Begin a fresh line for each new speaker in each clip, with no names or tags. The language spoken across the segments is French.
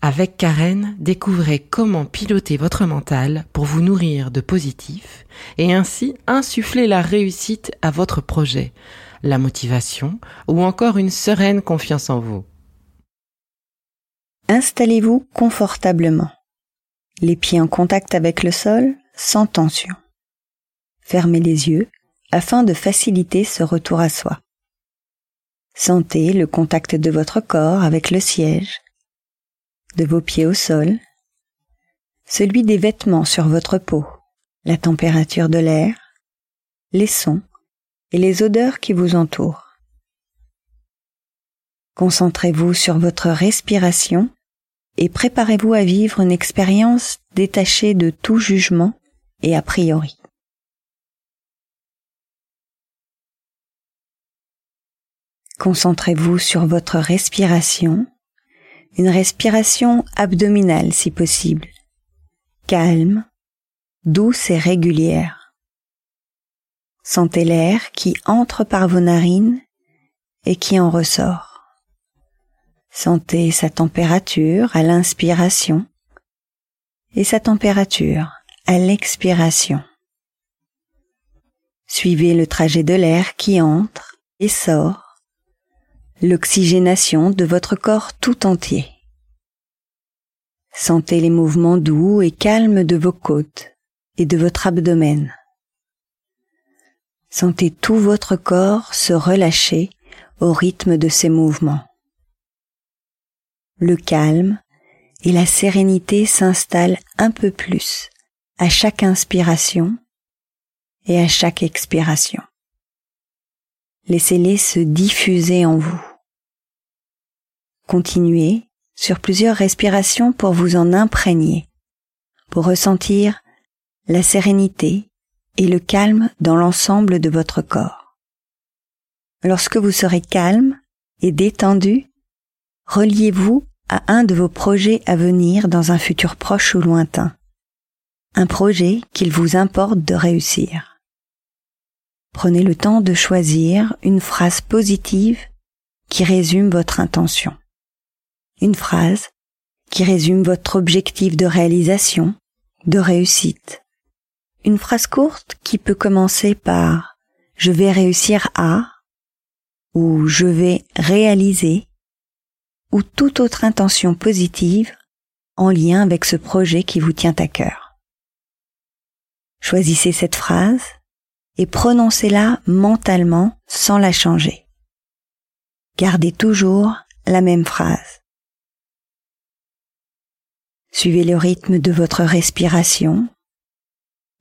Avec Karen, découvrez comment piloter votre mental pour vous nourrir de positif et ainsi insuffler la réussite à votre projet, la motivation ou encore une sereine confiance en vous.
Installez-vous confortablement les pieds en contact avec le sol, sans tension. Fermez les yeux afin de faciliter ce retour à soi. Sentez le contact de votre corps avec le siège, de vos pieds au sol, celui des vêtements sur votre peau, la température de l'air, les sons et les odeurs qui vous entourent. Concentrez-vous sur votre respiration et préparez-vous à vivre une expérience détachée de tout jugement et a priori. Concentrez-vous sur votre respiration, une respiration abdominale si possible, calme, douce et régulière. Sentez l'air qui entre par vos narines et qui en ressort. Sentez sa température à l'inspiration et sa température à l'expiration. Suivez le trajet de l'air qui entre et sort, l'oxygénation de votre corps tout entier. Sentez les mouvements doux et calmes de vos côtes et de votre abdomen. Sentez tout votre corps se relâcher au rythme de ces mouvements le calme et la sérénité s'installent un peu plus à chaque inspiration et à chaque expiration. Laissez-les se diffuser en vous. Continuez sur plusieurs respirations pour vous en imprégner, pour ressentir la sérénité et le calme dans l'ensemble de votre corps. Lorsque vous serez calme et détendu, reliez-vous à un de vos projets à venir dans un futur proche ou lointain. Un projet qu'il vous importe de réussir. Prenez le temps de choisir une phrase positive qui résume votre intention. Une phrase qui résume votre objectif de réalisation, de réussite. Une phrase courte qui peut commencer par je vais réussir à ou je vais réaliser ou toute autre intention positive en lien avec ce projet qui vous tient à cœur. Choisissez cette phrase et prononcez-la mentalement sans la changer. Gardez toujours la même phrase. Suivez le rythme de votre respiration.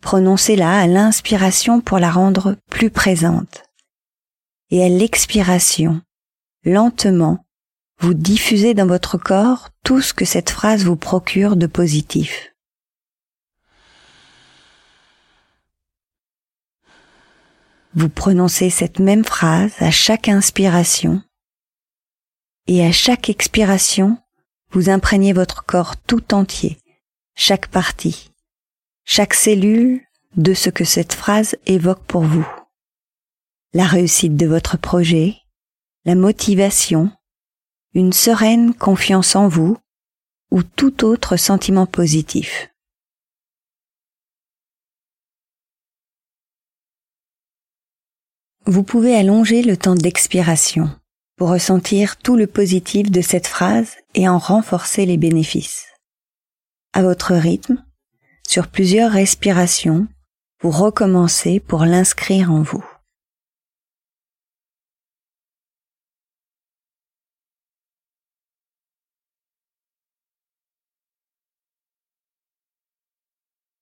Prononcez-la à l'inspiration pour la rendre plus présente et à l'expiration, lentement, vous diffusez dans votre corps tout ce que cette phrase vous procure de positif. Vous prononcez cette même phrase à chaque inspiration et à chaque expiration, vous imprégnez votre corps tout entier, chaque partie, chaque cellule de ce que cette phrase évoque pour vous. La réussite de votre projet, la motivation, une sereine confiance en vous ou tout autre sentiment positif. Vous pouvez allonger le temps d'expiration pour ressentir tout le positif de cette phrase et en renforcer les bénéfices. À votre rythme, sur plusieurs respirations, vous recommencez pour l'inscrire en vous.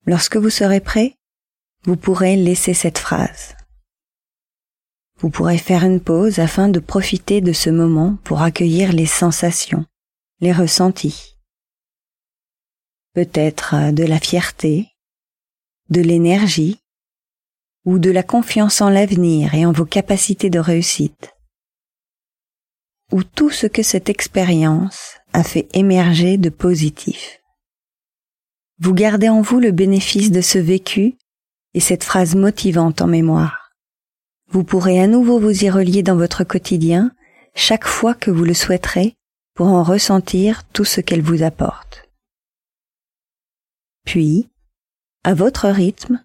Lorsque vous serez prêt, vous pourrez laisser cette phrase. Vous pourrez faire une pause afin de profiter de ce moment pour accueillir les sensations, les ressentis. Peut-être de la fierté, de l'énergie ou de la confiance en l'avenir et en vos capacités de réussite. Ou tout ce que cette expérience a fait émerger de positif. Vous gardez en vous le bénéfice de ce vécu et cette phrase motivante en mémoire. Vous pourrez à nouveau vous y relier dans votre quotidien chaque fois que vous le souhaiterez pour en ressentir tout ce qu'elle vous apporte. Puis, à votre rythme,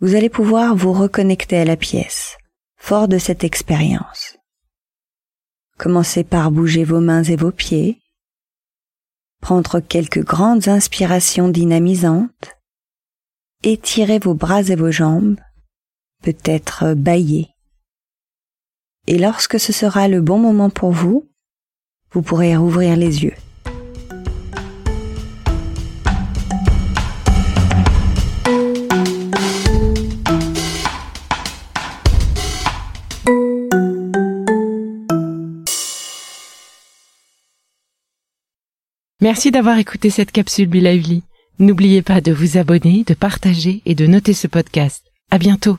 vous allez pouvoir vous reconnecter à la pièce, fort de cette expérience. Commencez par bouger vos mains et vos pieds, prendre quelques grandes inspirations dynamisantes, étirez vos bras et vos jambes, peut-être bailler. Et lorsque ce sera le bon moment pour vous, vous pourrez rouvrir les yeux.
Merci d'avoir écouté cette capsule Be Lively. N'oubliez pas de vous abonner, de partager et de noter ce podcast. À bientôt.